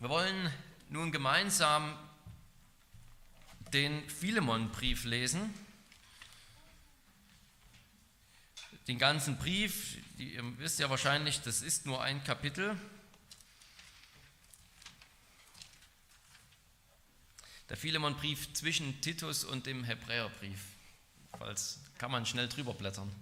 Wir wollen nun gemeinsam den Philemon-Brief lesen. Den ganzen Brief, ihr wisst ja wahrscheinlich, das ist nur ein Kapitel. Der Philemon-Brief zwischen Titus und dem Hebräerbrief. Falls kann man schnell drüber blättern.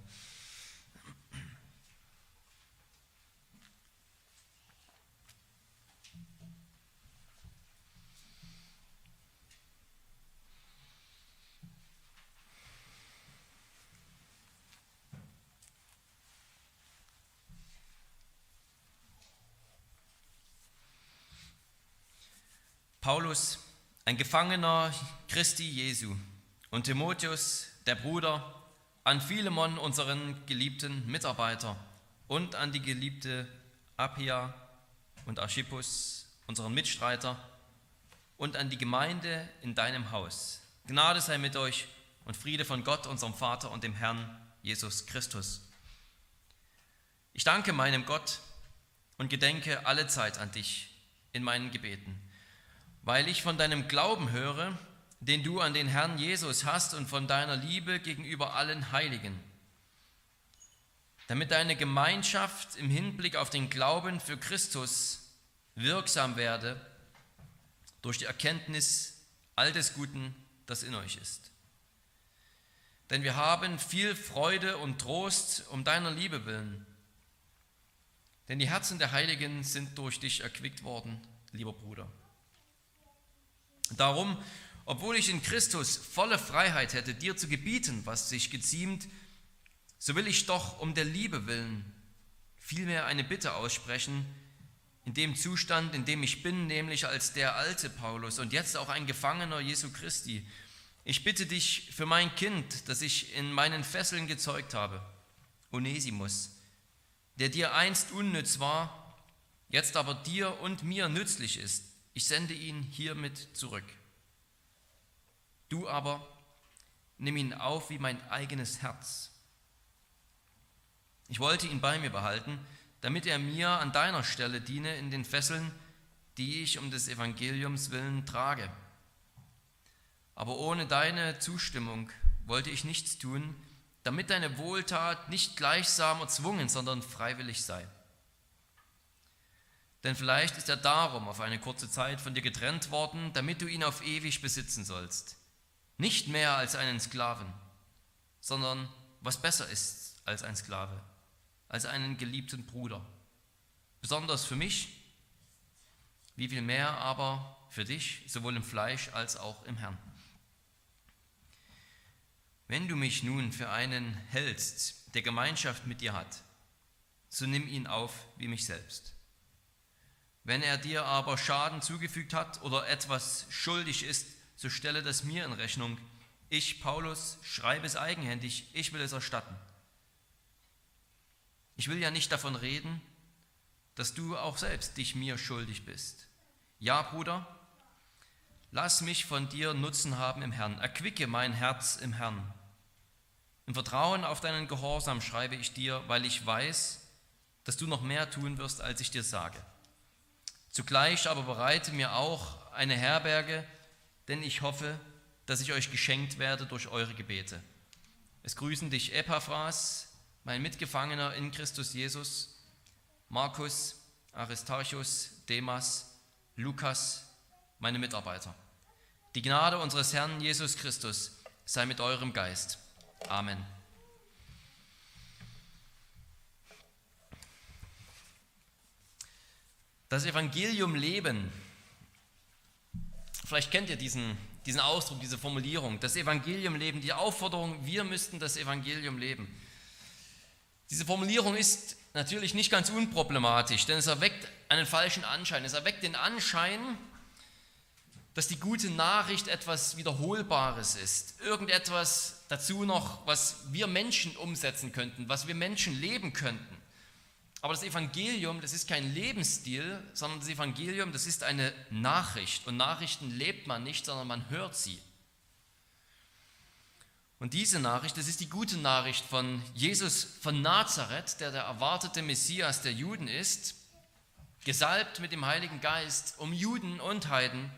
Paulus, ein Gefangener Christi Jesu, und Timotheus, der Bruder, an Philemon, unseren geliebten Mitarbeiter, und an die geliebte Appia und Archippus, unseren Mitstreiter, und an die Gemeinde in deinem Haus. Gnade sei mit euch und Friede von Gott, unserem Vater und dem Herrn Jesus Christus. Ich danke meinem Gott und gedenke alle Zeit an dich in meinen Gebeten weil ich von deinem Glauben höre, den du an den Herrn Jesus hast und von deiner Liebe gegenüber allen Heiligen, damit deine Gemeinschaft im Hinblick auf den Glauben für Christus wirksam werde durch die Erkenntnis all des Guten, das in euch ist. Denn wir haben viel Freude und Trost um deiner Liebe willen. Denn die Herzen der Heiligen sind durch dich erquickt worden, lieber Bruder. Darum, obwohl ich in Christus volle Freiheit hätte, dir zu gebieten, was sich geziemt, so will ich doch um der Liebe willen vielmehr eine Bitte aussprechen, in dem Zustand, in dem ich bin, nämlich als der alte Paulus und jetzt auch ein Gefangener Jesu Christi. Ich bitte dich für mein Kind, das ich in meinen Fesseln gezeugt habe, Onesimus, der dir einst unnütz war, jetzt aber dir und mir nützlich ist ich sende ihn hiermit zurück. Du aber nimm ihn auf wie mein eigenes Herz. Ich wollte ihn bei mir behalten, damit er mir an deiner Stelle diene in den Fesseln, die ich um des Evangeliums willen trage. Aber ohne deine Zustimmung wollte ich nichts tun, damit deine Wohltat nicht gleichsam erzwungen, sondern freiwillig sei. Denn vielleicht ist er darum auf eine kurze Zeit von dir getrennt worden, damit du ihn auf ewig besitzen sollst. Nicht mehr als einen Sklaven, sondern was besser ist als ein Sklave, als einen geliebten Bruder. Besonders für mich, wie viel mehr aber für dich, sowohl im Fleisch als auch im Herrn. Wenn du mich nun für einen hältst, der Gemeinschaft mit dir hat, so nimm ihn auf wie mich selbst. Wenn er dir aber Schaden zugefügt hat oder etwas schuldig ist, so stelle das mir in Rechnung. Ich, Paulus, schreibe es eigenhändig, ich will es erstatten. Ich will ja nicht davon reden, dass du auch selbst dich mir schuldig bist. Ja, Bruder, lass mich von dir Nutzen haben im Herrn, erquicke mein Herz im Herrn. Im Vertrauen auf deinen Gehorsam schreibe ich dir, weil ich weiß, dass du noch mehr tun wirst, als ich dir sage. Zugleich aber bereite mir auch eine Herberge, denn ich hoffe, dass ich euch geschenkt werde durch eure Gebete. Es grüßen dich Epaphras, mein Mitgefangener in Christus Jesus, Markus, Aristarchus, Demas, Lukas, meine Mitarbeiter. Die Gnade unseres Herrn Jesus Christus sei mit eurem Geist. Amen. Das Evangelium leben. Vielleicht kennt ihr diesen, diesen Ausdruck, diese Formulierung. Das Evangelium leben, die Aufforderung, wir müssten das Evangelium leben. Diese Formulierung ist natürlich nicht ganz unproblematisch, denn es erweckt einen falschen Anschein. Es erweckt den Anschein, dass die gute Nachricht etwas Wiederholbares ist. Irgendetwas dazu noch, was wir Menschen umsetzen könnten, was wir Menschen leben könnten. Aber das Evangelium, das ist kein Lebensstil, sondern das Evangelium, das ist eine Nachricht. Und Nachrichten lebt man nicht, sondern man hört sie. Und diese Nachricht, das ist die gute Nachricht von Jesus von Nazareth, der der erwartete Messias der Juden ist. gesalbt mit dem Heiligen Geist, um Juden und Heiden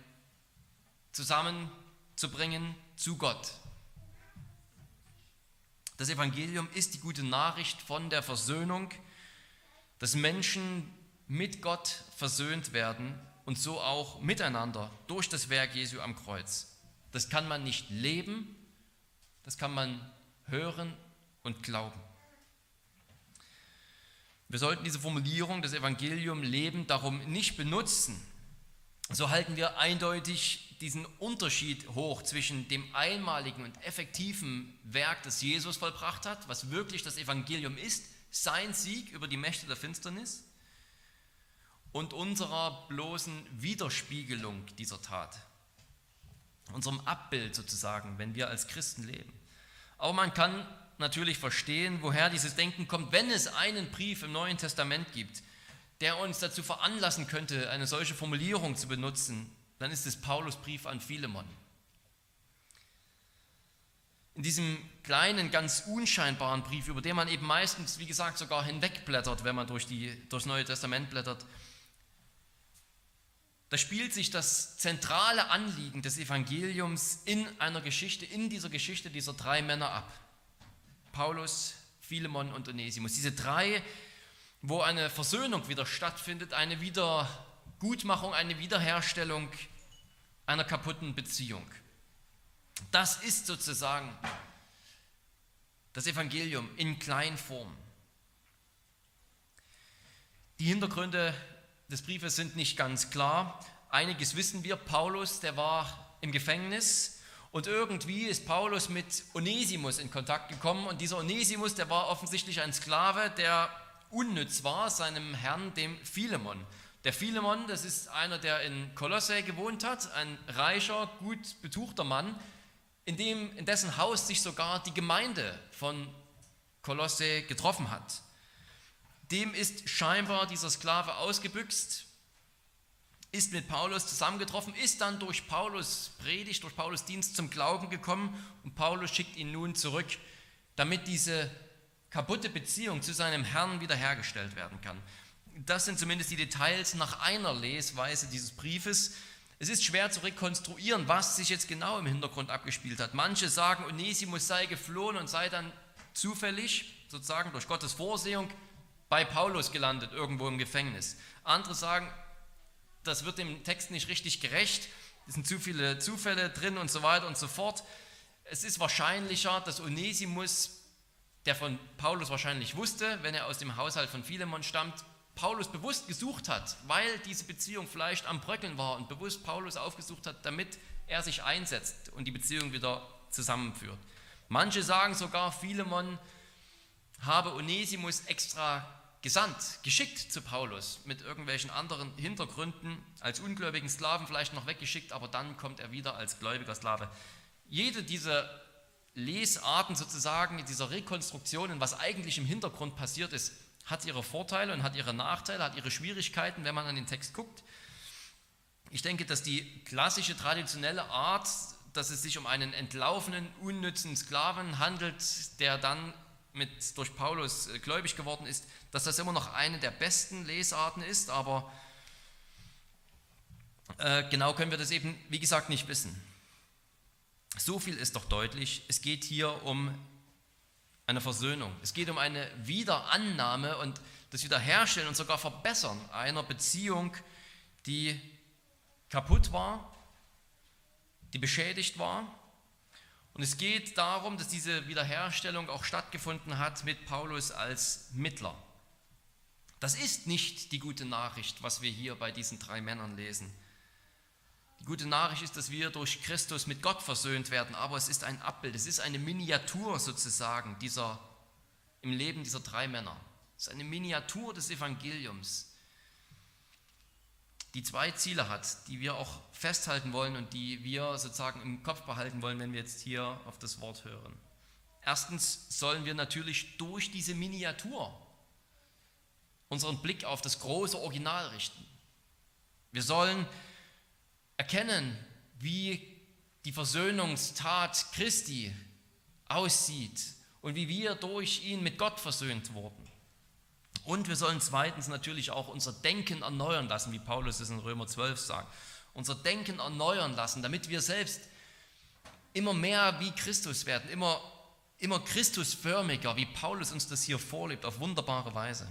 zusammenzubringen zu Gott. Das Evangelium ist die gute Nachricht von der Versöhnung, dass Menschen mit Gott versöhnt werden und so auch miteinander durch das Werk Jesu am Kreuz. Das kann man nicht leben, das kann man hören und glauben. Wir sollten diese Formulierung des Evangelium leben darum nicht benutzen. So halten wir eindeutig diesen Unterschied hoch zwischen dem einmaligen und effektiven Werk, das Jesus vollbracht hat, was wirklich das Evangelium ist, sein Sieg über die Mächte der Finsternis, und unserer bloßen Widerspiegelung dieser Tat, unserem Abbild sozusagen, wenn wir als Christen leben. Aber man kann natürlich verstehen, woher dieses Denken kommt, wenn es einen Brief im Neuen Testament gibt, der uns dazu veranlassen könnte, eine solche Formulierung zu benutzen, dann ist es Paulus Brief an Philemon. In diesem kleinen, ganz unscheinbaren Brief, über den man eben meistens, wie gesagt, sogar hinwegblättert, wenn man durch die, durchs Neue Testament blättert, da spielt sich das zentrale Anliegen des Evangeliums in einer Geschichte, in dieser Geschichte dieser drei Männer ab. Paulus, Philemon und Onesimus. Diese drei, wo eine Versöhnung wieder stattfindet, eine Wiedergutmachung, eine Wiederherstellung einer kaputten Beziehung. Das ist sozusagen das Evangelium in Kleinform. Die Hintergründe des Briefes sind nicht ganz klar. Einiges wissen wir. Paulus, der war im Gefängnis und irgendwie ist Paulus mit Onesimus in Kontakt gekommen und dieser Onesimus, der war offensichtlich ein Sklave, der unnütz war seinem Herrn, dem Philemon. Der Philemon, das ist einer, der in Kolosse gewohnt hat, ein reicher, gut betuchter Mann, in, dem, in dessen Haus sich sogar die Gemeinde von Kolosse getroffen hat. Dem ist scheinbar dieser Sklave ausgebüxt, ist mit Paulus zusammengetroffen, ist dann durch Paulus Predigt, durch Paulus Dienst zum Glauben gekommen und Paulus schickt ihn nun zurück, damit diese kaputte Beziehung zu seinem Herrn wiederhergestellt werden kann. Das sind zumindest die Details nach einer Lesweise dieses Briefes. Es ist schwer zu rekonstruieren, was sich jetzt genau im Hintergrund abgespielt hat. Manche sagen, Onesimus sei geflohen und sei dann zufällig, sozusagen durch Gottes Vorsehung, bei Paulus gelandet, irgendwo im Gefängnis. Andere sagen, das wird dem Text nicht richtig gerecht, es sind zu viele Zufälle drin und so weiter und so fort. Es ist wahrscheinlicher, dass Onesimus, der von Paulus wahrscheinlich wusste, wenn er aus dem Haushalt von Philemon stammt, Paulus bewusst gesucht hat, weil diese Beziehung vielleicht am Bröckeln war und bewusst Paulus aufgesucht hat, damit er sich einsetzt und die Beziehung wieder zusammenführt. Manche sagen sogar, Philemon habe Onesimus extra gesandt, geschickt zu Paulus mit irgendwelchen anderen Hintergründen, als ungläubigen Sklaven vielleicht noch weggeschickt, aber dann kommt er wieder als gläubiger Sklave. Jede dieser Lesarten sozusagen, dieser Rekonstruktionen, was eigentlich im Hintergrund passiert ist, hat ihre Vorteile und hat ihre Nachteile, hat ihre Schwierigkeiten, wenn man an den Text guckt. Ich denke, dass die klassische traditionelle Art, dass es sich um einen entlaufenen, unnützen Sklaven handelt, der dann mit, durch Paulus äh, gläubig geworden ist, dass das immer noch eine der besten Lesarten ist, aber äh, genau können wir das eben, wie gesagt, nicht wissen. So viel ist doch deutlich, es geht hier um eine Versöhnung. Es geht um eine Wiederannahme und das Wiederherstellen und sogar Verbessern einer Beziehung, die kaputt war, die beschädigt war und es geht darum, dass diese Wiederherstellung auch stattgefunden hat mit Paulus als Mittler. Das ist nicht die gute Nachricht, was wir hier bei diesen drei Männern lesen. Die gute Nachricht ist, dass wir durch Christus mit Gott versöhnt werden, aber es ist ein Abbild, es ist eine Miniatur sozusagen dieser, im Leben dieser drei Männer. Es ist eine Miniatur des Evangeliums die zwei Ziele hat, die wir auch festhalten wollen und die wir sozusagen im Kopf behalten wollen, wenn wir jetzt hier auf das Wort hören. Erstens sollen wir natürlich durch diese Miniatur unseren Blick auf das große Original richten. Wir sollen erkennen, wie die Versöhnungstat Christi aussieht und wie wir durch ihn mit Gott versöhnt wurden. Und wir sollen zweitens natürlich auch unser Denken erneuern lassen, wie Paulus es in Römer 12 sagt. Unser Denken erneuern lassen, damit wir selbst immer mehr wie Christus werden, immer, immer Christusförmiger, wie Paulus uns das hier vorlebt, auf wunderbare Weise.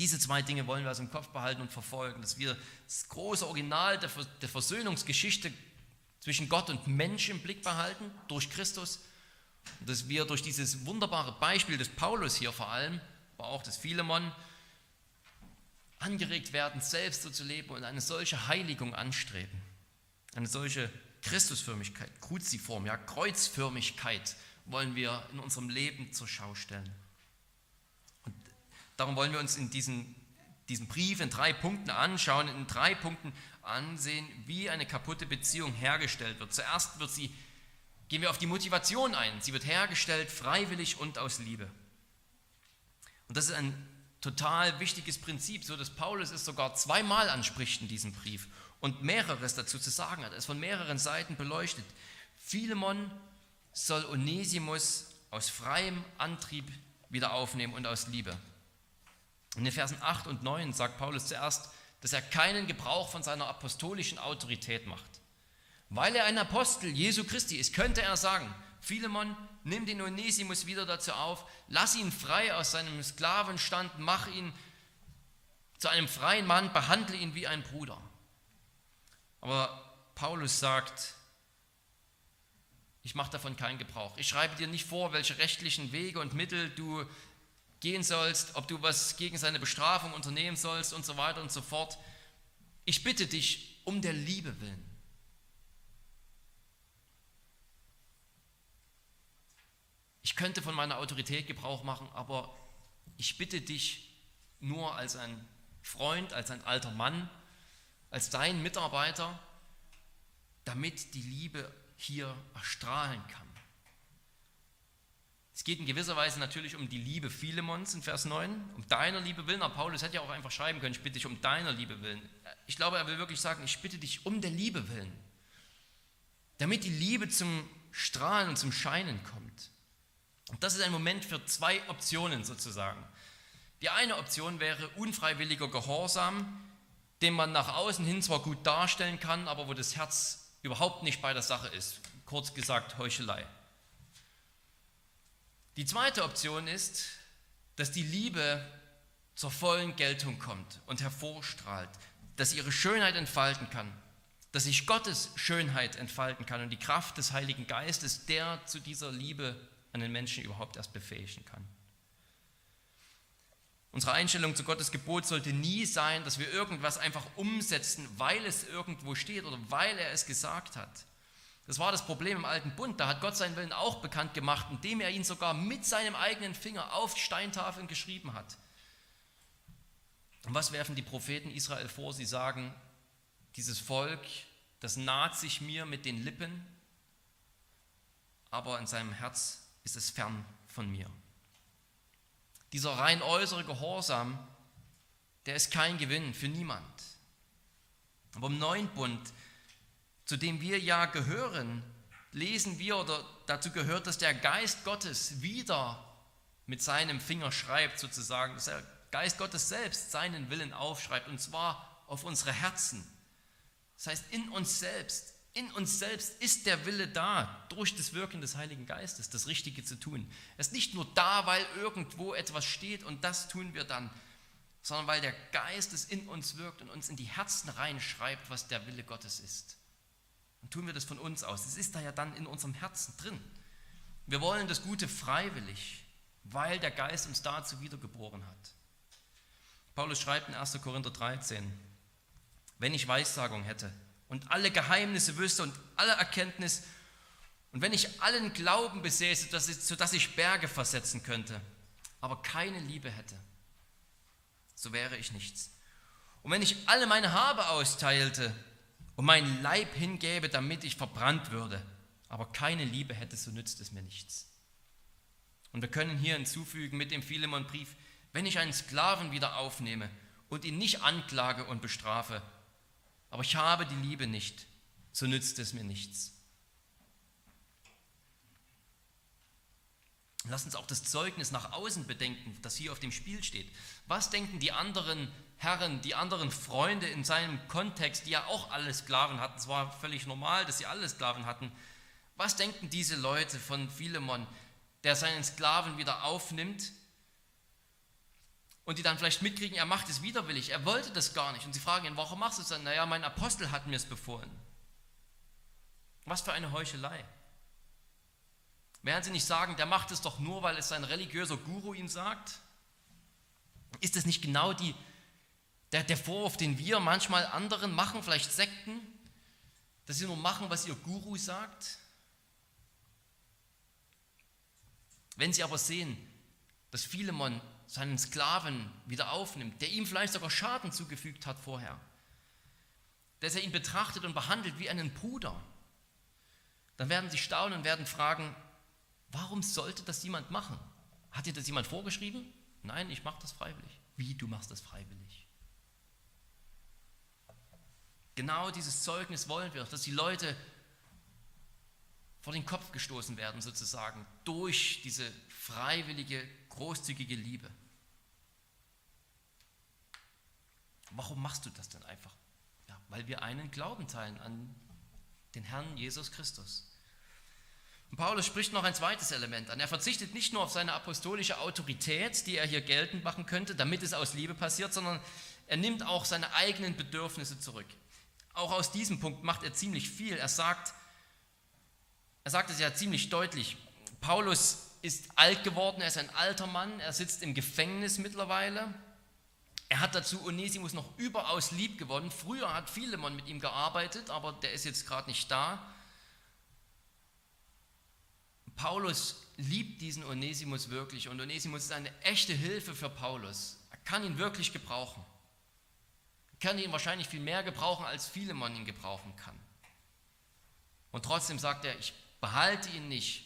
Diese zwei Dinge wollen wir also im Kopf behalten und verfolgen, dass wir das große Original der, der Versöhnungsgeschichte zwischen Gott und Mensch im Blick behalten, durch Christus, und dass wir durch dieses wunderbare Beispiel des Paulus hier vor allem, aber auch des Philemon, angeregt werden, selbst so zu leben und eine solche Heiligung anstreben, eine solche Christusförmigkeit, Kruziform, ja, Kreuzförmigkeit wollen wir in unserem Leben zur Schau stellen. Darum wollen wir uns in diesen, diesen Brief in drei Punkten anschauen, in drei Punkten ansehen, wie eine kaputte Beziehung hergestellt wird. Zuerst wird sie, gehen wir auf die Motivation ein. Sie wird hergestellt freiwillig und aus Liebe. Und das ist ein total wichtiges Prinzip, so dass Paulus es sogar zweimal anspricht in diesem Brief und mehreres dazu zu sagen hat. Ist von mehreren Seiten beleuchtet. Philemon soll Onesimus aus freiem Antrieb wieder aufnehmen und aus Liebe. In den Versen 8 und 9 sagt Paulus zuerst, dass er keinen Gebrauch von seiner apostolischen Autorität macht. Weil er ein Apostel Jesu Christi ist, könnte er sagen, Philemon, nimm den Onesimus wieder dazu auf, lass ihn frei aus seinem Sklavenstand, mach ihn zu einem freien Mann, behandle ihn wie ein Bruder. Aber Paulus sagt, ich mache davon keinen Gebrauch. Ich schreibe dir nicht vor, welche rechtlichen Wege und Mittel du gehen sollst, ob du was gegen seine Bestrafung unternehmen sollst und so weiter und so fort. Ich bitte dich um der Liebe willen. Ich könnte von meiner Autorität Gebrauch machen, aber ich bitte dich nur als ein Freund, als ein alter Mann, als dein Mitarbeiter, damit die Liebe hier erstrahlen kann. Es geht in gewisser Weise natürlich um die Liebe Philemons in Vers 9, um deiner Liebe willen. Aber Paulus hätte ja auch einfach schreiben können, ich bitte dich um deiner Liebe willen. Ich glaube, er will wirklich sagen, ich bitte dich um der Liebe willen. Damit die Liebe zum Strahlen und zum Scheinen kommt. Und das ist ein Moment für zwei Optionen sozusagen. Die eine Option wäre unfreiwilliger Gehorsam, den man nach außen hin zwar gut darstellen kann, aber wo das Herz überhaupt nicht bei der Sache ist. Kurz gesagt, Heuchelei. Die zweite Option ist, dass die Liebe zur vollen Geltung kommt und hervorstrahlt, dass ihre Schönheit entfalten kann, dass sich Gottes Schönheit entfalten kann und die Kraft des Heiligen Geistes, der zu dieser Liebe an den Menschen überhaupt erst befähigen kann. Unsere Einstellung zu Gottes Gebot sollte nie sein, dass wir irgendwas einfach umsetzen, weil es irgendwo steht oder weil er es gesagt hat. Das war das Problem im alten Bund. Da hat Gott seinen Willen auch bekannt gemacht, indem er ihn sogar mit seinem eigenen Finger auf Steintafeln geschrieben hat. Und was werfen die Propheten Israel vor? Sie sagen, dieses Volk, das naht sich mir mit den Lippen, aber in seinem Herz ist es fern von mir. Dieser rein äußere Gehorsam, der ist kein Gewinn für niemand. Aber im neuen Bund, zu dem wir ja gehören, lesen wir oder dazu gehört, dass der Geist Gottes wieder mit seinem Finger schreibt, sozusagen, dass der Geist Gottes selbst seinen Willen aufschreibt und zwar auf unsere Herzen. Das heißt, in uns selbst in uns selbst ist der Wille da, durch das Wirken des Heiligen Geistes das Richtige zu tun. Er ist nicht nur da, weil irgendwo etwas steht und das tun wir dann, sondern weil der Geist es in uns wirkt und uns in die Herzen reinschreibt, was der Wille Gottes ist. Und tun wir das von uns aus. Es ist da ja dann in unserem Herzen drin. Wir wollen das Gute freiwillig, weil der Geist uns dazu wiedergeboren hat. Paulus schreibt in 1. Korinther 13, wenn ich Weissagung hätte, und alle Geheimnisse wüsste und alle Erkenntnis. Und wenn ich allen Glauben besäße, sodass ich Berge versetzen könnte, aber keine Liebe hätte, so wäre ich nichts. Und wenn ich alle meine Habe austeilte und meinen Leib hingäbe, damit ich verbrannt würde, aber keine Liebe hätte, so nützt es mir nichts. Und wir können hier hinzufügen mit dem Philemon-Brief, wenn ich einen Sklaven wieder aufnehme und ihn nicht anklage und bestrafe, aber ich habe die Liebe nicht, so nützt es mir nichts. Lass uns auch das Zeugnis nach außen bedenken, das hier auf dem Spiel steht. Was denken die anderen Herren, die anderen Freunde in seinem Kontext, die ja auch alle Sklaven hatten? Es war völlig normal, dass sie alle Sklaven hatten. Was denken diese Leute von Philemon, der seinen Sklaven wieder aufnimmt und die dann vielleicht mitkriegen, er macht es widerwillig, er wollte das gar nicht. Und sie fragen ihn, warum machst du es dann? Naja, mein Apostel hat mir es befohlen. Was für eine Heuchelei. Werden Sie nicht sagen, der macht es doch nur, weil es sein religiöser Guru ihm sagt? Ist es nicht genau die, der, der Vorwurf, den wir manchmal anderen machen, vielleicht Sekten, dass sie nur machen, was ihr Guru sagt? Wenn sie aber sehen, dass Philemon seinen Sklaven wieder aufnimmt, der ihm vielleicht sogar Schaden zugefügt hat vorher, dass er ihn betrachtet und behandelt wie einen Bruder, dann werden sie staunen und werden fragen, Warum sollte das jemand machen? Hat dir das jemand vorgeschrieben? Nein, ich mache das freiwillig. Wie, du machst das freiwillig? Genau dieses Zeugnis wollen wir, dass die Leute vor den Kopf gestoßen werden, sozusagen, durch diese freiwillige, großzügige Liebe. Warum machst du das denn einfach? Ja, weil wir einen Glauben teilen an den Herrn Jesus Christus. Und Paulus spricht noch ein zweites Element an. Er verzichtet nicht nur auf seine apostolische Autorität, die er hier geltend machen könnte, damit es aus Liebe passiert, sondern er nimmt auch seine eigenen Bedürfnisse zurück. Auch aus diesem Punkt macht er ziemlich viel. Er sagt, er sagt es ja ziemlich deutlich. Paulus ist alt geworden, er ist ein alter Mann, er sitzt im Gefängnis mittlerweile. Er hat dazu Onesimus noch überaus lieb gewonnen. Früher hat Philemon mit ihm gearbeitet, aber der ist jetzt gerade nicht da. Paulus liebt diesen Onesimus wirklich und Onesimus ist eine echte Hilfe für Paulus. Er kann ihn wirklich gebrauchen. Er kann ihn wahrscheinlich viel mehr gebrauchen, als Philemon ihn gebrauchen kann. Und trotzdem sagt er, ich behalte ihn nicht.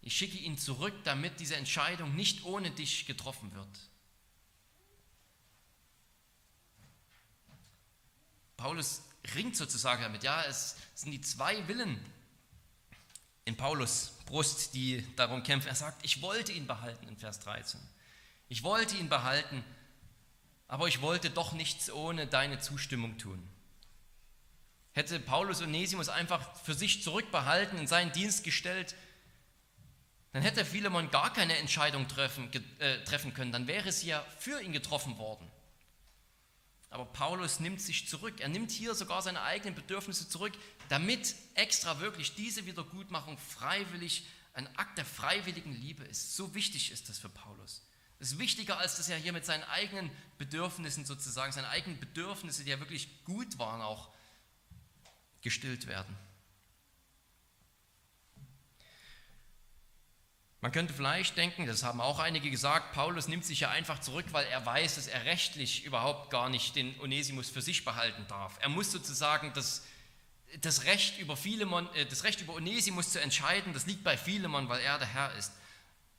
Ich schicke ihn zurück, damit diese Entscheidung nicht ohne dich getroffen wird. Paulus ringt sozusagen damit, ja, es sind die zwei Willen in Paulus Brust, die darum kämpfen. Er sagt, ich wollte ihn behalten in Vers 13. Ich wollte ihn behalten, aber ich wollte doch nichts ohne deine Zustimmung tun. Hätte Paulus Onesimus einfach für sich zurückbehalten, in seinen Dienst gestellt, dann hätte Philemon gar keine Entscheidung treffen, äh, treffen können, dann wäre es ja für ihn getroffen worden. Aber Paulus nimmt sich zurück. Er nimmt hier sogar seine eigenen Bedürfnisse zurück, damit extra wirklich diese Wiedergutmachung freiwillig ein Akt der freiwilligen Liebe ist. So wichtig ist das für Paulus. Es ist wichtiger, als dass er hier mit seinen eigenen Bedürfnissen sozusagen, seine eigenen Bedürfnisse, die ja wirklich gut waren, auch gestillt werden. Man könnte vielleicht denken, das haben auch einige gesagt, Paulus nimmt sich ja einfach zurück, weil er weiß, dass er rechtlich überhaupt gar nicht den Onesimus für sich behalten darf. Er muss sozusagen das, das, Recht, über Philemon, äh, das Recht über Onesimus zu entscheiden, das liegt bei Philemon, weil er der Herr ist.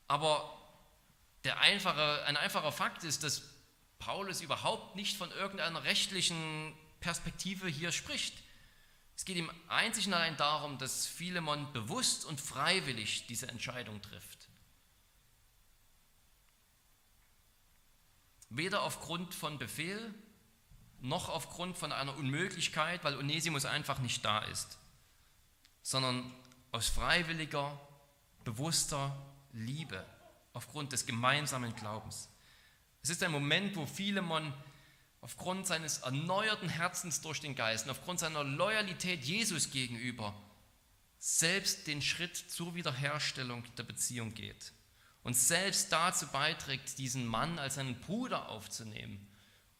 Aber der einfache, ein einfacher Fakt ist, dass Paulus überhaupt nicht von irgendeiner rechtlichen Perspektive hier spricht. Es geht ihm einzig und allein darum, dass Philemon bewusst und freiwillig diese Entscheidung trifft. Weder aufgrund von Befehl noch aufgrund von einer Unmöglichkeit, weil Onesimus einfach nicht da ist, sondern aus freiwilliger, bewusster Liebe, aufgrund des gemeinsamen Glaubens. Es ist ein Moment, wo Philemon aufgrund seines erneuerten Herzens durch den Geist und aufgrund seiner Loyalität Jesus gegenüber selbst den Schritt zur Wiederherstellung der Beziehung geht und selbst dazu beiträgt, diesen Mann als einen Bruder aufzunehmen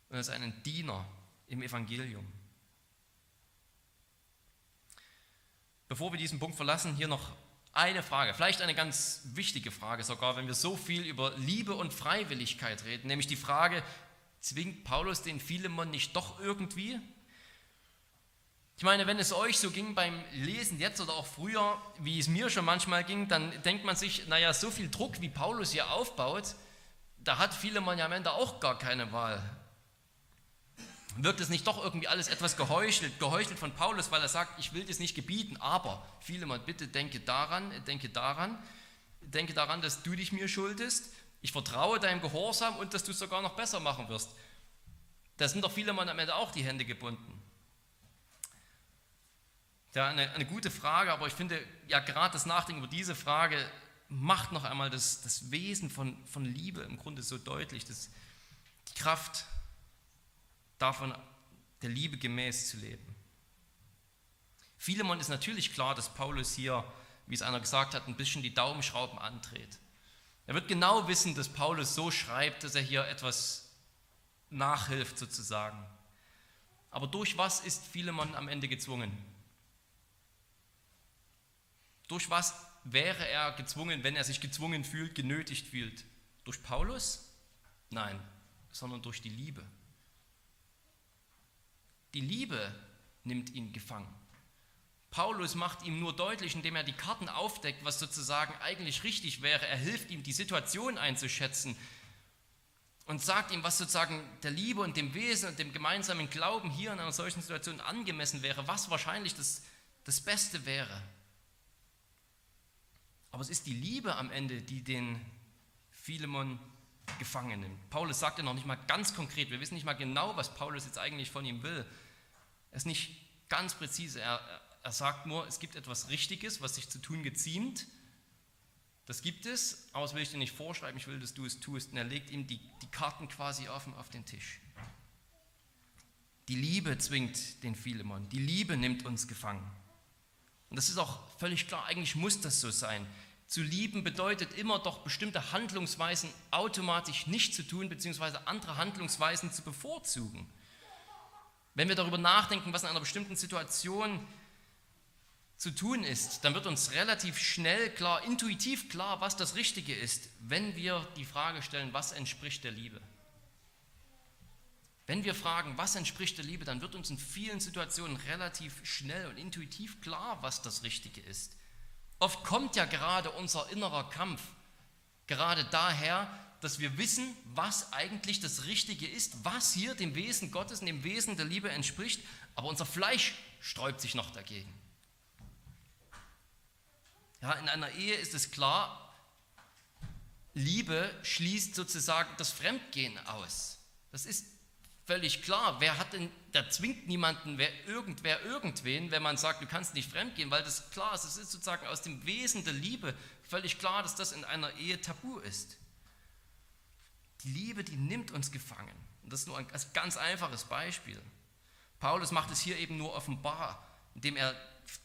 und als einen Diener im Evangelium. Bevor wir diesen Punkt verlassen, hier noch eine Frage, vielleicht eine ganz wichtige Frage sogar, wenn wir so viel über Liebe und Freiwilligkeit reden, nämlich die Frage, Zwingt Paulus den Philemon nicht doch irgendwie? Ich meine, wenn es euch so ging beim Lesen jetzt oder auch früher, wie es mir schon manchmal ging, dann denkt man sich, naja, so viel Druck, wie Paulus hier aufbaut, da hat Philemon ja am Ende auch gar keine Wahl. Wirkt es nicht doch irgendwie alles etwas geheuchelt, geheuchelt von Paulus, weil er sagt, ich will das nicht gebieten, aber Philemon, bitte denke daran, denke daran. denke daran, dass du dich mir schuldest, ich vertraue deinem Gehorsam und dass du es sogar noch besser machen wirst. Da sind doch viele Mann am Ende auch die Hände gebunden. Ja, eine, eine gute Frage, aber ich finde, ja, gerade das Nachdenken über diese Frage macht noch einmal das, das Wesen von, von Liebe im Grunde so deutlich, dass die Kraft davon, der Liebe gemäß zu leben. Philemon ist natürlich klar, dass Paulus hier, wie es einer gesagt hat, ein bisschen die Daumenschrauben andreht. Er wird genau wissen, dass Paulus so schreibt, dass er hier etwas nachhilft sozusagen. Aber durch was ist Philemon am Ende gezwungen? Durch was wäre er gezwungen, wenn er sich gezwungen fühlt, genötigt fühlt? Durch Paulus? Nein, sondern durch die Liebe. Die Liebe nimmt ihn gefangen. Paulus macht ihm nur deutlich, indem er die Karten aufdeckt, was sozusagen eigentlich richtig wäre. Er hilft ihm, die Situation einzuschätzen und sagt ihm, was sozusagen der Liebe und dem Wesen und dem gemeinsamen Glauben hier in einer solchen Situation angemessen wäre, was wahrscheinlich das, das Beste wäre. Aber es ist die Liebe am Ende, die den Philemon gefangen nimmt. Paulus sagt ja noch nicht mal ganz konkret, wir wissen nicht mal genau, was Paulus jetzt eigentlich von ihm will. Er ist nicht ganz präzise, er, er sagt nur, es gibt etwas Richtiges, was sich zu tun geziemt. Das gibt es, aber das will ich dir nicht vorschreiben, ich will, dass du es tust. Und er legt ihm die, die Karten quasi offen auf den Tisch. Die Liebe zwingt den Philemon, die Liebe nimmt uns gefangen. Und das ist auch völlig klar, eigentlich muss das so sein. Zu lieben bedeutet immer doch bestimmte Handlungsweisen automatisch nicht zu tun, beziehungsweise andere Handlungsweisen zu bevorzugen. Wenn wir darüber nachdenken, was in einer bestimmten Situation zu tun ist, dann wird uns relativ schnell klar, intuitiv klar, was das Richtige ist, wenn wir die Frage stellen, was entspricht der Liebe. Wenn wir fragen, was entspricht der Liebe, dann wird uns in vielen Situationen relativ schnell und intuitiv klar, was das Richtige ist. Oft kommt ja gerade unser innerer Kampf gerade daher, dass wir wissen, was eigentlich das Richtige ist, was hier dem Wesen Gottes und dem Wesen der Liebe entspricht, aber unser Fleisch sträubt sich noch dagegen. Ja, in einer Ehe ist es klar, Liebe schließt sozusagen das Fremdgehen aus. Das ist völlig klar. Wer hat denn, da zwingt niemanden, wer irgendwer irgendwen, wenn man sagt, du kannst nicht fremdgehen, weil das klar ist. Es ist sozusagen aus dem Wesen der Liebe völlig klar, dass das in einer Ehe tabu ist. Die Liebe, die nimmt uns gefangen. Und das ist nur ein ganz einfaches Beispiel. Paulus macht es hier eben nur offenbar, indem er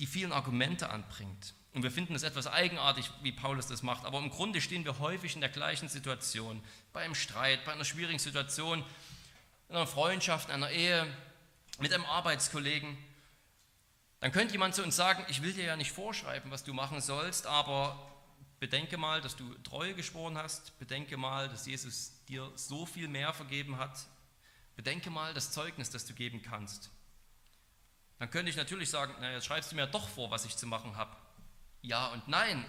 die vielen Argumente anbringt. Und wir finden es etwas eigenartig, wie Paulus das macht, aber im Grunde stehen wir häufig in der gleichen Situation. Bei einem Streit, bei einer schwierigen Situation, in einer Freundschaft, in einer Ehe, mit einem Arbeitskollegen, dann könnte jemand zu uns sagen, ich will dir ja nicht vorschreiben, was du machen sollst, aber bedenke mal, dass du Treue geschworen hast, bedenke mal, dass Jesus dir so viel mehr vergeben hat, bedenke mal das Zeugnis, das du geben kannst. Dann könnte ich natürlich sagen, na, jetzt schreibst du mir doch vor, was ich zu machen habe. Ja und nein.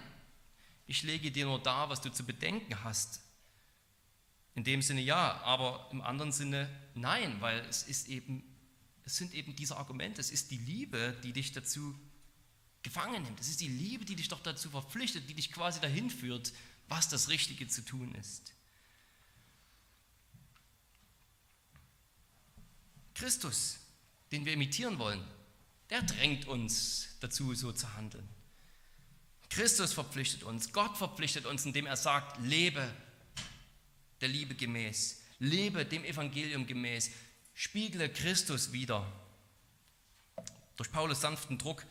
Ich lege dir nur dar, was du zu bedenken hast. In dem Sinne ja, aber im anderen Sinne nein, weil es ist eben, es sind eben diese Argumente, es ist die Liebe, die dich dazu gefangen nimmt. Es ist die Liebe, die dich doch dazu verpflichtet, die dich quasi dahin führt, was das Richtige zu tun ist. Christus, den wir imitieren wollen, der drängt uns dazu, so zu handeln. Christus verpflichtet uns, Gott verpflichtet uns, indem er sagt, lebe der Liebe gemäß. Lebe dem Evangelium gemäß. Spiegle Christus wieder. Durch Paulus sanften Druck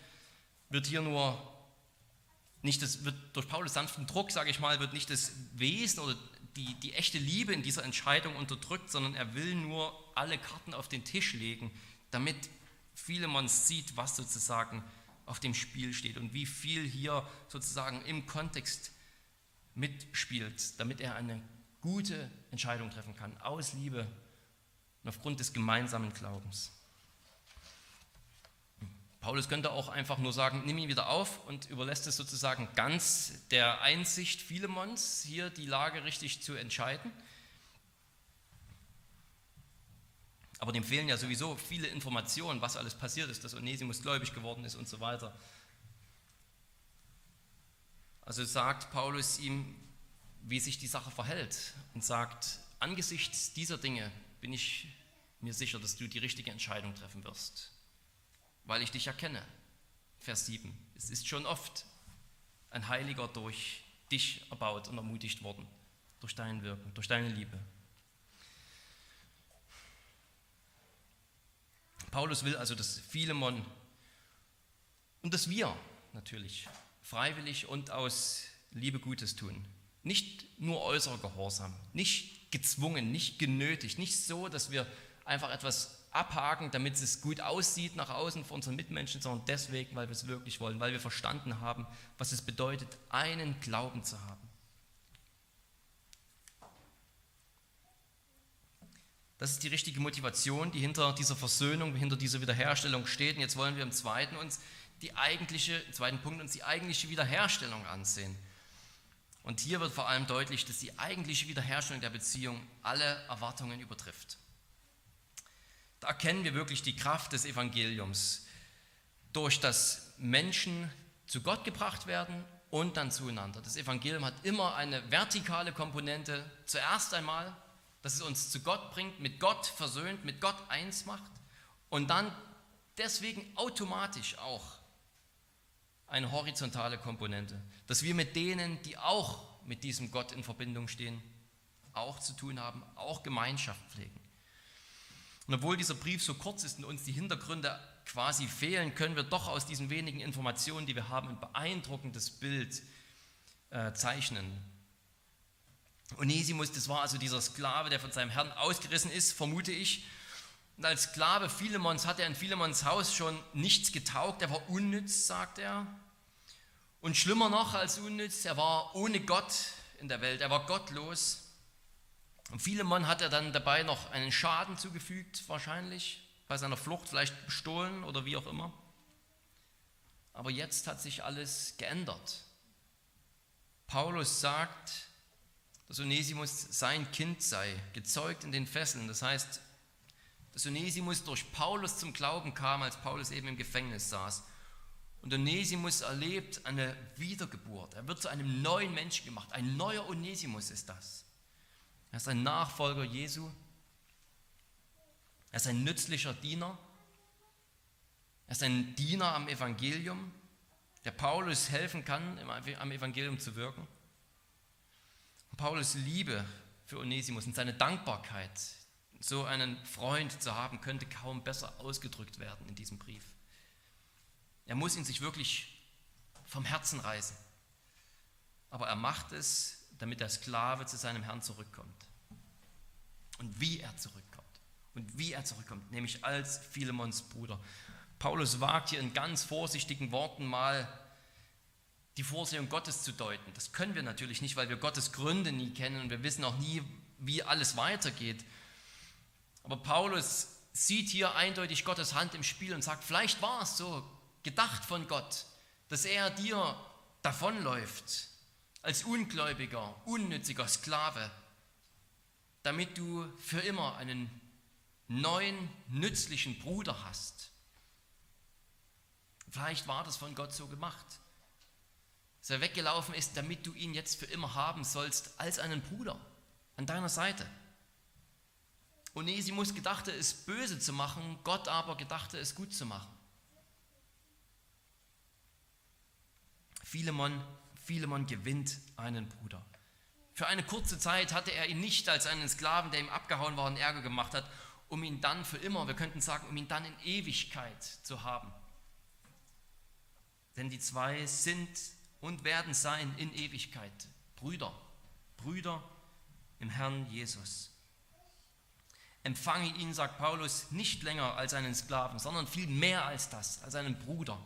wird hier nur nicht das, wird durch Paulus sanften Druck, sage ich mal, wird nicht das Wesen oder die, die echte Liebe in dieser Entscheidung unterdrückt, sondern er will nur alle Karten auf den Tisch legen, damit Philemon sieht, was sozusagen auf dem Spiel steht und wie viel hier sozusagen im Kontext mitspielt, damit er eine gute Entscheidung treffen kann, aus Liebe und aufgrund des gemeinsamen Glaubens. Paulus könnte auch einfach nur sagen, nimm ihn wieder auf und überlässt es sozusagen ganz der Einsicht Philemons, hier die Lage richtig zu entscheiden. Aber dem fehlen ja sowieso viele Informationen, was alles passiert ist, dass Onesimus gläubig geworden ist und so weiter. Also sagt Paulus ihm, wie sich die Sache verhält und sagt, angesichts dieser Dinge bin ich mir sicher, dass du die richtige Entscheidung treffen wirst, weil ich dich erkenne. Vers 7. Es ist schon oft ein Heiliger durch dich erbaut und ermutigt worden, durch dein Wirken, durch deine Liebe. Paulus will also, dass Philemon und dass wir natürlich freiwillig und aus Liebe Gutes tun. Nicht nur äußerer Gehorsam, nicht gezwungen, nicht genötigt, nicht so, dass wir einfach etwas abhaken, damit es gut aussieht nach außen für unsere Mitmenschen, sondern deswegen, weil wir es wirklich wollen, weil wir verstanden haben, was es bedeutet, einen Glauben zu haben. Das ist die richtige Motivation, die hinter dieser Versöhnung, hinter dieser Wiederherstellung steht. Und jetzt wollen wir im zweiten uns die eigentliche, im zweiten Punkt uns die eigentliche Wiederherstellung ansehen. Und hier wird vor allem deutlich, dass die eigentliche Wiederherstellung der Beziehung alle Erwartungen übertrifft. Da erkennen wir wirklich die Kraft des Evangeliums, durch das Menschen zu Gott gebracht werden und dann zueinander. Das Evangelium hat immer eine vertikale Komponente. Zuerst einmal, dass es uns zu Gott bringt, mit Gott versöhnt, mit Gott eins macht und dann deswegen automatisch auch eine horizontale Komponente, dass wir mit denen, die auch mit diesem Gott in Verbindung stehen, auch zu tun haben, auch Gemeinschaft pflegen. Und obwohl dieser Brief so kurz ist und uns die Hintergründe quasi fehlen, können wir doch aus diesen wenigen Informationen, die wir haben, ein beeindruckendes Bild äh, zeichnen. Onesimus, das war also dieser Sklave, der von seinem Herrn ausgerissen ist, vermute ich. Und als Sklave Philemons hat er in Philemons Haus schon nichts getaugt, er war unnütz, sagt er. Und schlimmer noch als unnütz, er war ohne Gott in der Welt, er war gottlos. Und Philemon hat er dann dabei noch einen Schaden zugefügt, wahrscheinlich, bei seiner Flucht, vielleicht bestohlen oder wie auch immer. Aber jetzt hat sich alles geändert. Paulus sagt, dass Onesimus sein Kind sei, gezeugt in den Fesseln. Das heißt, dass Onesimus durch Paulus zum Glauben kam, als Paulus eben im Gefängnis saß. Und Onesimus erlebt eine Wiedergeburt. Er wird zu einem neuen Menschen gemacht. Ein neuer Onesimus ist das. Er ist ein Nachfolger Jesu. Er ist ein nützlicher Diener. Er ist ein Diener am Evangelium, der Paulus helfen kann, am Evangelium zu wirken. Und Paulus Liebe für Onesimus und seine Dankbarkeit, so einen Freund zu haben, könnte kaum besser ausgedrückt werden in diesem Brief. Er muss ihn sich wirklich vom Herzen reißen. Aber er macht es, damit der Sklave zu seinem Herrn zurückkommt. Und wie er zurückkommt. Und wie er zurückkommt, nämlich als Philemons Bruder. Paulus wagt hier in ganz vorsichtigen Worten mal die Vorsehung Gottes zu deuten. Das können wir natürlich nicht, weil wir Gottes Gründe nie kennen und wir wissen auch nie, wie alles weitergeht. Aber Paulus sieht hier eindeutig Gottes Hand im Spiel und sagt, vielleicht war es so, gedacht von Gott, dass er dir davonläuft als ungläubiger, unnütziger Sklave, damit du für immer einen neuen, nützlichen Bruder hast. Vielleicht war das von Gott so gemacht, dass er weggelaufen ist, damit du ihn jetzt für immer haben sollst als einen Bruder an deiner Seite. Onesimus gedachte es böse zu machen, Gott aber gedachte es gut zu machen. Philemon, Philemon gewinnt einen Bruder. Für eine kurze Zeit hatte er ihn nicht als einen Sklaven, der ihm abgehauen war und Ärger gemacht hat, um ihn dann für immer, wir könnten sagen, um ihn dann in Ewigkeit zu haben. Denn die zwei sind und werden sein in Ewigkeit Brüder, Brüder im Herrn Jesus. Empfange ihn, sagt Paulus, nicht länger als einen Sklaven, sondern viel mehr als das, als einen Bruder.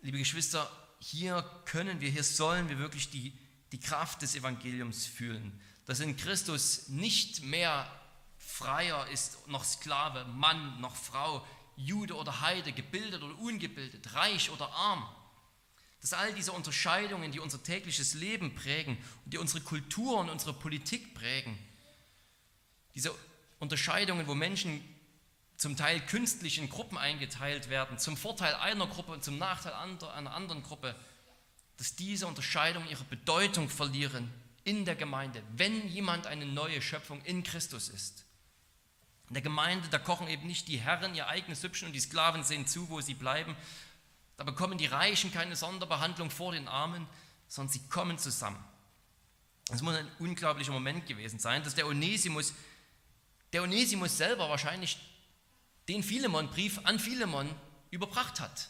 Liebe Geschwister, hier können wir, hier sollen wir wirklich die, die Kraft des Evangeliums fühlen, dass in Christus nicht mehr Freier ist, noch Sklave, Mann, noch Frau, Jude oder Heide, gebildet oder ungebildet, reich oder arm. Dass all diese Unterscheidungen, die unser tägliches Leben prägen und die unsere Kultur und unsere Politik prägen, diese Unterscheidungen, wo Menschen zum Teil künstlich in Gruppen eingeteilt werden, zum Vorteil einer Gruppe und zum Nachteil einer anderen Gruppe, dass diese Unterscheidung ihre Bedeutung verlieren in der Gemeinde, wenn jemand eine neue Schöpfung in Christus ist. In der Gemeinde, da kochen eben nicht die Herren ihr eigenes Süppchen und die Sklaven sehen zu, wo sie bleiben. Da bekommen die Reichen keine Sonderbehandlung vor den Armen, sondern sie kommen zusammen. Es muss ein unglaublicher Moment gewesen sein, dass der Onesimus, der Onesimus selber wahrscheinlich den Philemon-Brief an Philemon überbracht hat,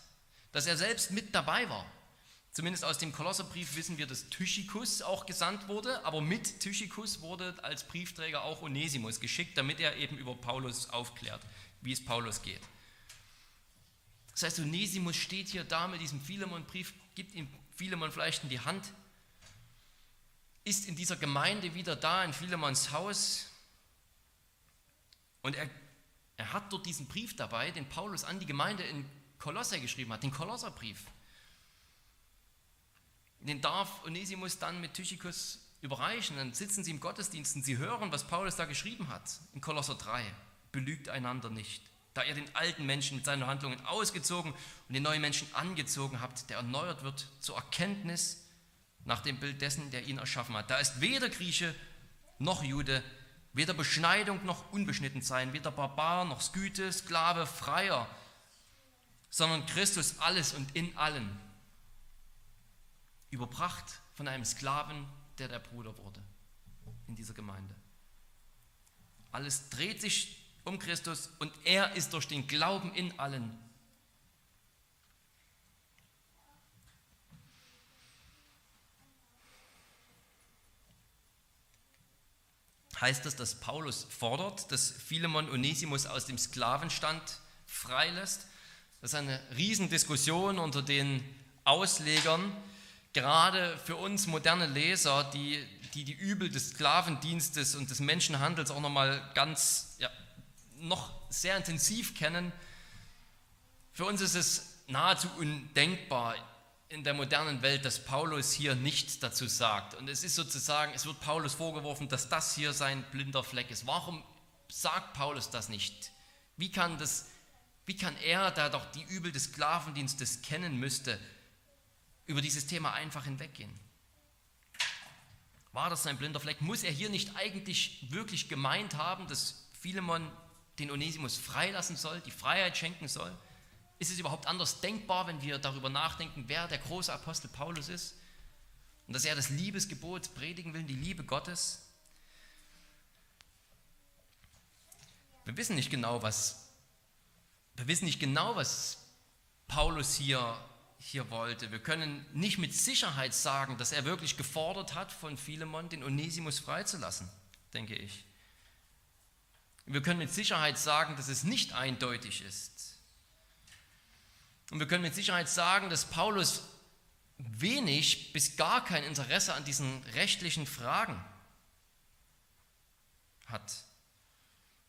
dass er selbst mit dabei war. Zumindest aus dem Kolosserbrief wissen wir, dass Tychikus auch gesandt wurde, aber mit Tychikus wurde als Briefträger auch Onesimus geschickt, damit er eben über Paulus aufklärt, wie es Paulus geht. Das heißt, Onesimus steht hier da mit diesem Philemon-Brief, gibt ihm Philemon vielleicht in die Hand, ist in dieser Gemeinde wieder da in Philemons Haus und er, er hat dort diesen Brief dabei, den Paulus an die Gemeinde in Kolosse geschrieben hat, den Kolosserbrief. Den darf Onesimus dann mit Tychikus überreichen. Dann sitzen sie im Gottesdienst und sie hören, was Paulus da geschrieben hat in Kolosser 3. Belügt einander nicht. Da ihr den alten Menschen mit seinen Handlungen ausgezogen und den neuen Menschen angezogen habt, der erneuert wird zur Erkenntnis nach dem Bild dessen, der ihn erschaffen hat. Da ist weder Grieche noch Jude, weder Beschneidung noch unbeschnitten sein, weder Barbar noch Sküte, Sklave, Freier, sondern Christus alles und in allen überbracht von einem Sklaven, der der Bruder wurde in dieser Gemeinde. Alles dreht sich um Christus und er ist durch den Glauben in allen. Heißt das, dass Paulus fordert, dass Philemon Onesimus aus dem Sklavenstand freilässt? Das ist eine Riesendiskussion unter den Auslegern gerade für uns moderne Leser, die die, die Übel des Sklavendienstes und des Menschenhandels auch nochmal ganz, ja, noch sehr intensiv kennen, für uns ist es nahezu undenkbar in der modernen Welt, dass Paulus hier nichts dazu sagt. Und es ist sozusagen, es wird Paulus vorgeworfen, dass das hier sein blinder Fleck ist. Warum sagt Paulus das nicht? Wie kann, das, wie kann er, da doch die Übel des Sklavendienstes kennen müsste, über dieses Thema einfach hinweggehen. War das sein blinder Fleck? Muss er hier nicht eigentlich wirklich gemeint haben, dass Philemon den Onesimus freilassen soll, die Freiheit schenken soll? Ist es überhaupt anders denkbar, wenn wir darüber nachdenken, wer der große Apostel Paulus ist? Und dass er das Liebesgebot predigen will, die Liebe Gottes? Wir wissen nicht genau, was, wir wissen nicht genau, was Paulus hier hier wollte. Wir können nicht mit Sicherheit sagen, dass er wirklich gefordert hat von Philemon, den Onesimus freizulassen, denke ich. Wir können mit Sicherheit sagen, dass es nicht eindeutig ist. Und wir können mit Sicherheit sagen, dass Paulus wenig bis gar kein Interesse an diesen rechtlichen Fragen hat.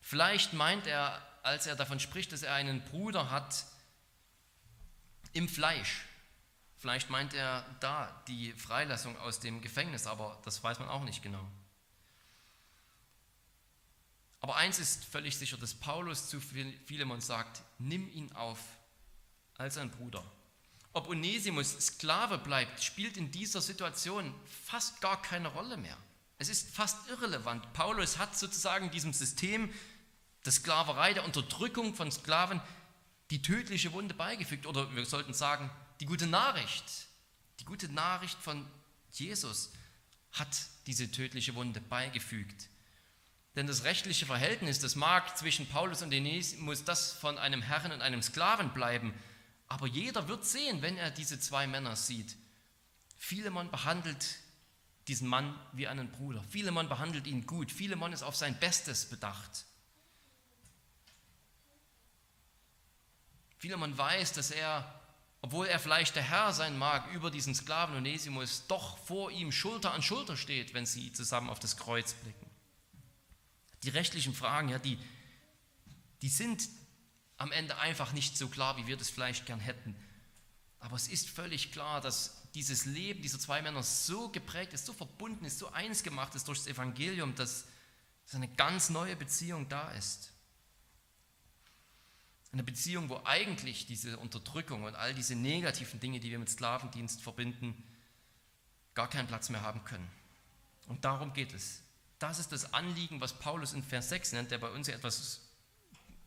Vielleicht meint er, als er davon spricht, dass er einen Bruder hat, im Fleisch. Vielleicht meint er da die Freilassung aus dem Gefängnis, aber das weiß man auch nicht genau. Aber eins ist völlig sicher, dass Paulus zu Philemon sagt, nimm ihn auf als ein Bruder. Ob Onesimus Sklave bleibt, spielt in dieser Situation fast gar keine Rolle mehr. Es ist fast irrelevant. Paulus hat sozusagen diesem System der Sklaverei, der Unterdrückung von Sklaven die tödliche Wunde beigefügt. Oder wir sollten sagen, die gute Nachricht. Die gute Nachricht von Jesus hat diese tödliche Wunde beigefügt. Denn das rechtliche Verhältnis, das mag zwischen Paulus und muss das von einem Herrn und einem Sklaven bleiben. Aber jeder wird sehen, wenn er diese zwei Männer sieht. Philemon behandelt diesen Mann wie einen Bruder. Philemon behandelt ihn gut. Philemon ist auf sein Bestes bedacht. Philemon weiß, dass er, obwohl er vielleicht der Herr sein mag über diesen Sklaven Onesimus, doch vor ihm Schulter an Schulter steht, wenn sie zusammen auf das Kreuz blicken. Die rechtlichen Fragen, ja, die, die sind am Ende einfach nicht so klar, wie wir das vielleicht gern hätten. Aber es ist völlig klar, dass dieses Leben dieser zwei Männer so geprägt ist, so verbunden ist, so eins gemacht ist durch das Evangelium, dass, dass eine ganz neue Beziehung da ist. Eine Beziehung, wo eigentlich diese Unterdrückung und all diese negativen Dinge, die wir mit Sklavendienst verbinden, gar keinen Platz mehr haben können. Und darum geht es. Das ist das Anliegen, was Paulus in Vers 6 nennt, der bei uns ja etwas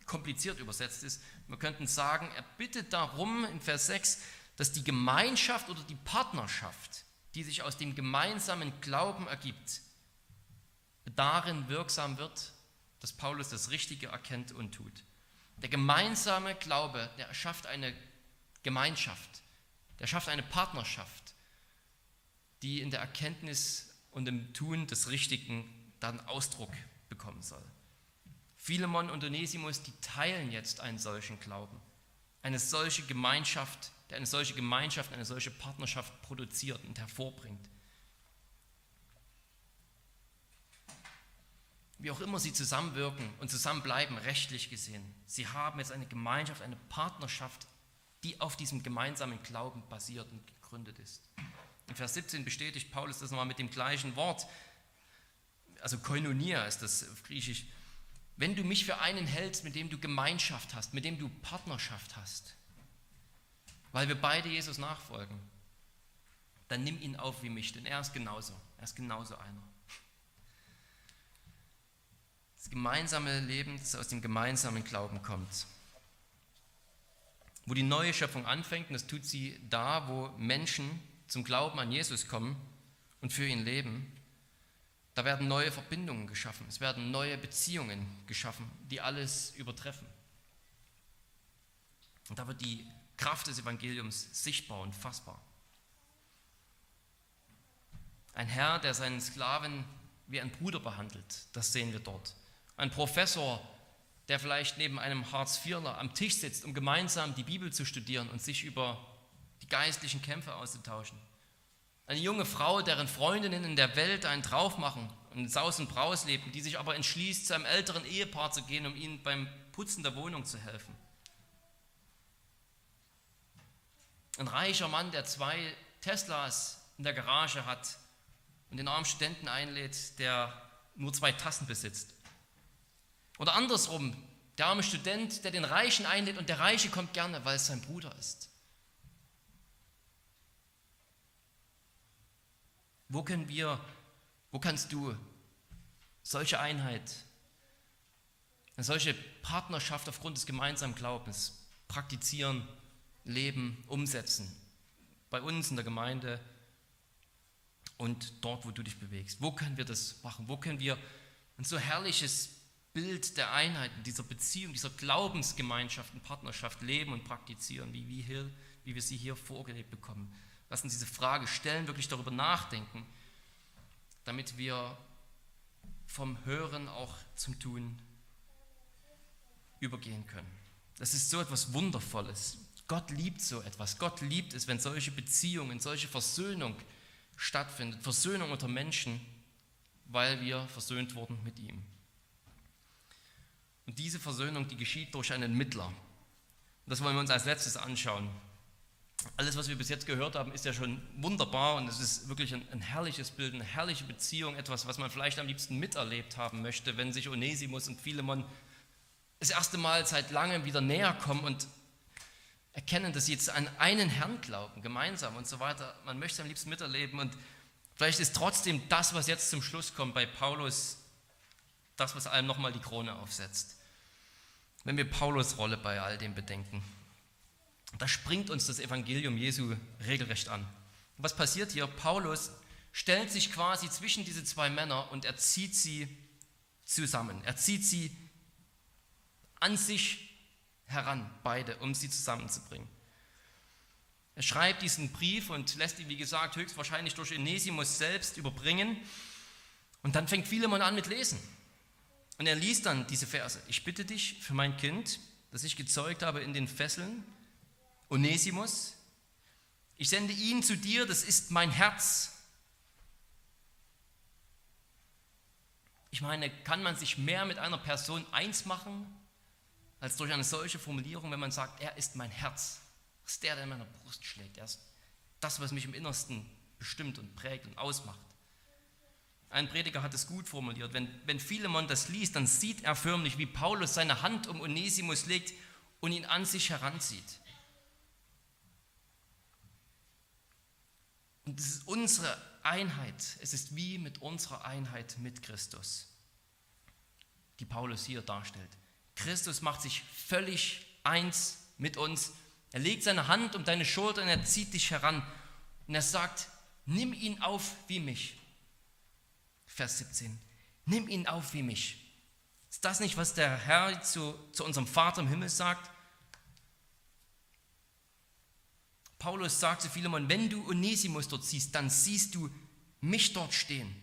kompliziert übersetzt ist. Wir könnten sagen, er bittet darum in Vers 6, dass die Gemeinschaft oder die Partnerschaft, die sich aus dem gemeinsamen Glauben ergibt, darin wirksam wird, dass Paulus das Richtige erkennt und tut. Der gemeinsame Glaube, der schafft eine Gemeinschaft, der schafft eine Partnerschaft, die in der Erkenntnis und im Tun des Richtigen dann Ausdruck bekommen soll. Philemon und Onesimus, die teilen jetzt einen solchen Glauben, eine solche Gemeinschaft, der eine solche Gemeinschaft, eine solche Partnerschaft produziert und hervorbringt. Wie auch immer sie zusammenwirken und zusammenbleiben, rechtlich gesehen, sie haben jetzt eine Gemeinschaft, eine Partnerschaft, die auf diesem gemeinsamen Glauben basiert und gegründet ist. In Vers 17 bestätigt Paulus das nochmal mit dem gleichen Wort, also Koinonia ist das auf Griechisch. Wenn du mich für einen hältst, mit dem du Gemeinschaft hast, mit dem du Partnerschaft hast, weil wir beide Jesus nachfolgen, dann nimm ihn auf wie mich, denn er ist genauso. Er ist genauso einer. Das gemeinsame Leben, das aus dem gemeinsamen Glauben kommt. Wo die neue Schöpfung anfängt, und das tut sie da, wo Menschen zum Glauben an Jesus kommen und für ihn leben, da werden neue Verbindungen geschaffen, es werden neue Beziehungen geschaffen, die alles übertreffen. Und da wird die Kraft des Evangeliums sichtbar und fassbar. Ein Herr, der seinen Sklaven wie ein Bruder behandelt, das sehen wir dort. Ein Professor, der vielleicht neben einem Hartz-IVler am Tisch sitzt, um gemeinsam die Bibel zu studieren und sich über die geistlichen Kämpfe auszutauschen. Eine junge Frau, deren Freundinnen in der Welt einen drauf machen und Saus und Braus leben, die sich aber entschließt, zu einem älteren Ehepaar zu gehen, um ihnen beim Putzen der Wohnung zu helfen. Ein reicher Mann, der zwei Teslas in der Garage hat und den armen Studenten einlädt, der nur zwei Tassen besitzt. Oder andersrum, der arme Student, der den Reichen einlädt und der Reiche kommt gerne, weil es sein Bruder ist. Wo können wir, wo kannst du solche Einheit, eine solche Partnerschaft aufgrund des gemeinsamen Glaubens praktizieren, leben, umsetzen? Bei uns in der Gemeinde und dort, wo du dich bewegst. Wo können wir das machen? Wo können wir ein so herrliches Bild der Einheit, dieser Beziehung, dieser Glaubensgemeinschaft und Partnerschaft leben und praktizieren, wie wir, hier, wie wir sie hier vorgelebt bekommen? Lass uns diese Frage stellen, wirklich darüber nachdenken, damit wir vom Hören auch zum Tun übergehen können. Das ist so etwas Wundervolles. Gott liebt so etwas. Gott liebt es, wenn solche Beziehungen, solche Versöhnung stattfindet. Versöhnung unter Menschen, weil wir versöhnt wurden mit ihm. Und diese Versöhnung, die geschieht durch einen Mittler. Und das wollen wir uns als letztes anschauen. Alles, was wir bis jetzt gehört haben, ist ja schon wunderbar und es ist wirklich ein, ein, herrliches Bild, eine herrliche Beziehung, etwas, was man vielleicht am liebsten miterlebt haben möchte, wenn sich Onesimus und Philemon das erste Mal seit langem wieder näher kommen und erkennen, dass sie jetzt an einen Herrn glauben, gemeinsam und so weiter. Man möchte am liebsten miterleben und vielleicht ist trotzdem das, was jetzt zum Schluss kommt bei Paulus, das, was allem nochmal die Krone aufsetzt. Wenn wir Paulus Rolle bei all dem bedenken. Da springt uns das Evangelium Jesu regelrecht an. Was passiert hier? Paulus stellt sich quasi zwischen diese zwei Männer und er zieht sie zusammen. Er zieht sie an sich heran, beide, um sie zusammenzubringen. Er schreibt diesen Brief und lässt ihn, wie gesagt, höchstwahrscheinlich durch Onesimus selbst überbringen. Und dann fängt Philemon an mit Lesen. Und er liest dann diese Verse. Ich bitte dich für mein Kind, das ich gezeugt habe in den Fesseln, Onesimus, ich sende ihn zu dir, das ist mein Herz. Ich meine, kann man sich mehr mit einer Person eins machen, als durch eine solche Formulierung, wenn man sagt, er ist mein Herz. Das ist der, der in meiner Brust schlägt. Er ist das, was mich im Innersten bestimmt und prägt und ausmacht. Ein Prediger hat es gut formuliert. Wenn, wenn Philemon das liest, dann sieht er förmlich, wie Paulus seine Hand um Onesimus legt und ihn an sich heranzieht. Und das ist unsere Einheit. Es ist wie mit unserer Einheit mit Christus, die Paulus hier darstellt. Christus macht sich völlig eins mit uns. Er legt seine Hand um deine Schulter und er zieht dich heran. Und er sagt, nimm ihn auf wie mich. Vers 17, nimm ihn auf wie mich. Ist das nicht, was der Herr zu, zu unserem Vater im Himmel sagt? Paulus sagt zu Philemon, wenn du Onesimus dort siehst, dann siehst du mich dort stehen.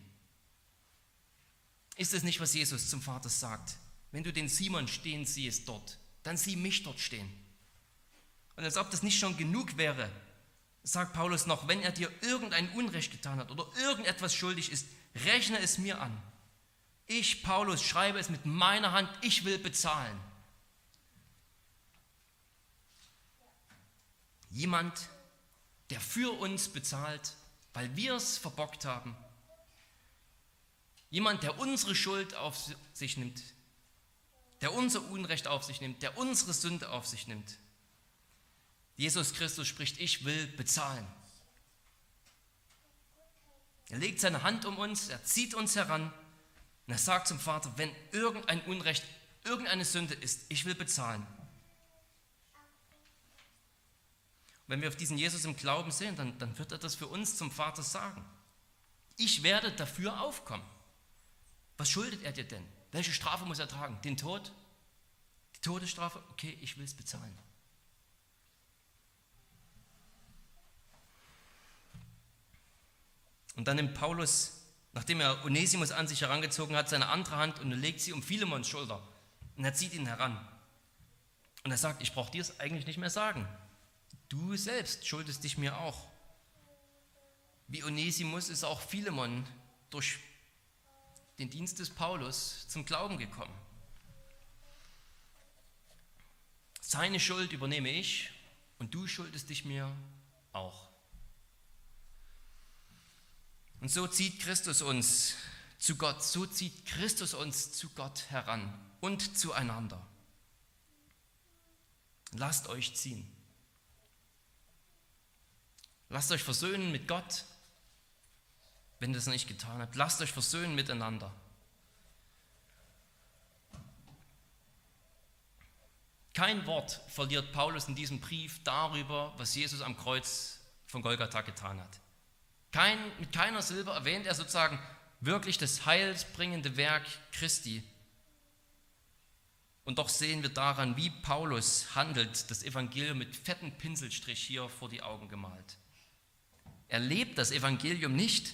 Ist es nicht, was Jesus zum Vater sagt? Wenn du den Simon stehen siehst dort, dann sieh mich dort stehen. Und als ob das nicht schon genug wäre, sagt Paulus noch, wenn er dir irgendein Unrecht getan hat oder irgendetwas schuldig ist, rechne es mir an. Ich, Paulus, schreibe es mit meiner Hand, ich will bezahlen. Jemand, der für uns bezahlt, weil wir es verbockt haben. Jemand, der unsere Schuld auf sich nimmt, der unser Unrecht auf sich nimmt, der unsere Sünde auf sich nimmt. Jesus Christus spricht, ich will bezahlen. Er legt seine Hand um uns, er zieht uns heran und er sagt zum Vater, wenn irgendein Unrecht, irgendeine Sünde ist, ich will bezahlen. Wenn wir auf diesen Jesus im Glauben sehen, dann, dann wird er das für uns zum Vater sagen. Ich werde dafür aufkommen. Was schuldet er dir denn? Welche Strafe muss er tragen? Den Tod? Die Todesstrafe? Okay, ich will es bezahlen. Und dann nimmt Paulus, nachdem er Onesimus an sich herangezogen hat, seine andere Hand und legt sie um Philemons Schulter. Und er zieht ihn heran. Und er sagt, ich brauche dir es eigentlich nicht mehr sagen. Du selbst schuldest dich mir auch. Wie Onesimus ist auch Philemon durch den Dienst des Paulus zum Glauben gekommen. Seine Schuld übernehme ich und du schuldest dich mir auch. Und so zieht Christus uns zu Gott, so zieht Christus uns zu Gott heran und zueinander. Lasst euch ziehen. Lasst euch versöhnen mit Gott, wenn ihr das nicht getan habt. Lasst euch versöhnen miteinander. Kein Wort verliert Paulus in diesem Brief darüber, was Jesus am Kreuz von Golgatha getan hat. Kein, mit keiner Silbe erwähnt er sozusagen wirklich das heilsbringende Werk Christi. Und doch sehen wir daran, wie Paulus handelt, das Evangelium mit fetten Pinselstrich hier vor die Augen gemalt. Er lebt das Evangelium nicht,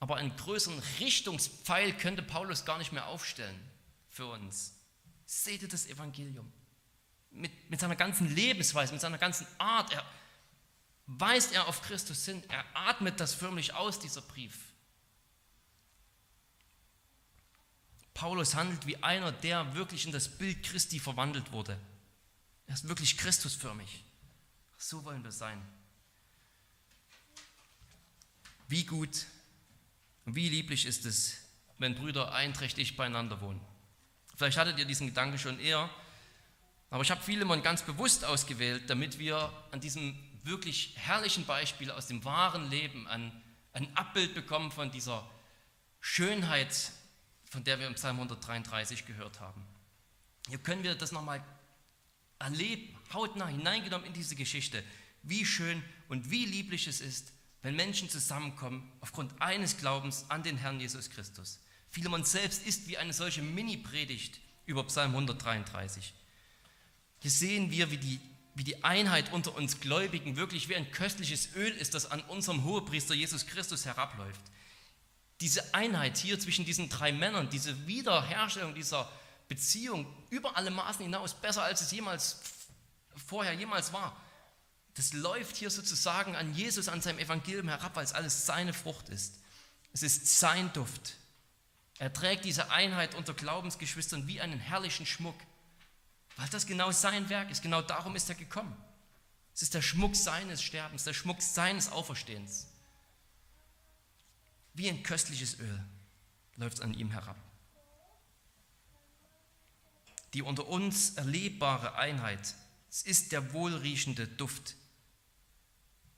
aber einen größeren Richtungspfeil könnte Paulus gar nicht mehr aufstellen für uns. Seht ihr das Evangelium? Mit, mit seiner ganzen Lebensweise, mit seiner ganzen Art, er, weist er auf Christus hin, er atmet das förmlich aus, dieser Brief. Paulus handelt wie einer, der wirklich in das Bild Christi verwandelt wurde. Er ist wirklich Christusförmig. So wollen wir sein. Wie gut und wie lieblich ist es, wenn Brüder einträchtig beieinander wohnen. Vielleicht hattet ihr diesen Gedanken schon eher, aber ich habe Philemon ganz bewusst ausgewählt, damit wir an diesem wirklich herrlichen Beispiel aus dem wahren Leben ein, ein Abbild bekommen von dieser Schönheit, von der wir im Psalm 133 gehört haben. Hier können wir das nochmal erleben, hautnah hineingenommen in diese Geschichte, wie schön und wie lieblich es ist, wenn Menschen zusammenkommen aufgrund eines Glaubens an den Herrn Jesus Christus. Philemon selbst ist wie eine solche Mini-Predigt über Psalm 133. Hier sehen wir, wie die, wie die Einheit unter uns Gläubigen wirklich wie ein köstliches Öl ist, das an unserem Hohepriester Jesus Christus herabläuft. Diese Einheit hier zwischen diesen drei Männern, diese Wiederherstellung dieser Beziehung über alle Maßen hinaus, besser als es jemals vorher jemals war, das läuft hier sozusagen an Jesus, an seinem Evangelium herab, weil es alles seine Frucht ist. Es ist sein Duft. Er trägt diese Einheit unter Glaubensgeschwistern wie einen herrlichen Schmuck, weil das genau sein Werk ist. Genau darum ist er gekommen. Es ist der Schmuck seines Sterbens, der Schmuck seines Auferstehens. Wie ein köstliches Öl läuft es an ihm herab. Die unter uns erlebbare Einheit, es ist der wohlriechende Duft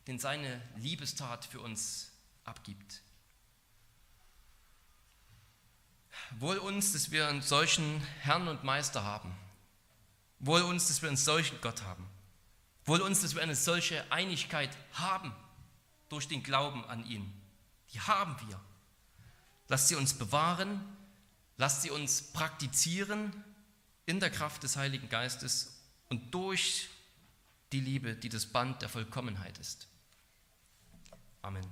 den seine Liebestat für uns abgibt. Wohl uns, dass wir einen solchen Herrn und Meister haben. Wohl uns, dass wir einen solchen Gott haben. Wohl uns, dass wir eine solche Einigkeit haben durch den Glauben an ihn. Die haben wir. Lasst sie uns bewahren, lasst sie uns praktizieren in der Kraft des Heiligen Geistes und durch die Liebe, die das Band der Vollkommenheit ist. Amen.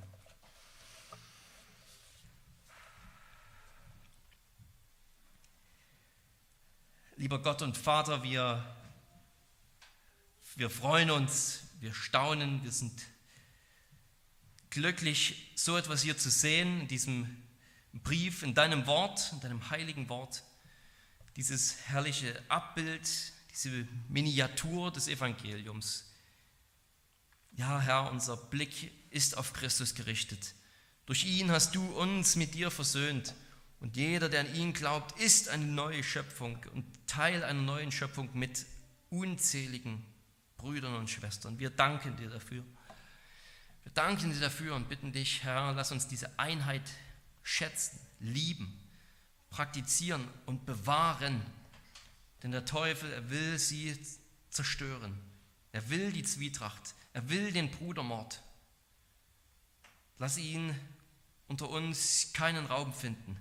Lieber Gott und Vater, wir, wir freuen uns, wir staunen, wir sind glücklich, so etwas hier zu sehen, in diesem Brief, in deinem Wort, in deinem heiligen Wort, dieses herrliche Abbild, diese Miniatur des Evangeliums. Ja, Herr, unser Blick ist auf Christus gerichtet. Durch ihn hast du uns mit dir versöhnt. Und jeder, der an ihn glaubt, ist eine neue Schöpfung und Teil einer neuen Schöpfung mit unzähligen Brüdern und Schwestern. Wir danken dir dafür. Wir danken dir dafür und bitten dich, Herr, lass uns diese Einheit schätzen, lieben, praktizieren und bewahren. Denn der Teufel, er will sie zerstören. Er will die Zwietracht. Er will den Brudermord. Lass ihn unter uns keinen Raum finden.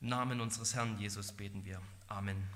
Im Namen unseres Herrn Jesus beten wir. Amen.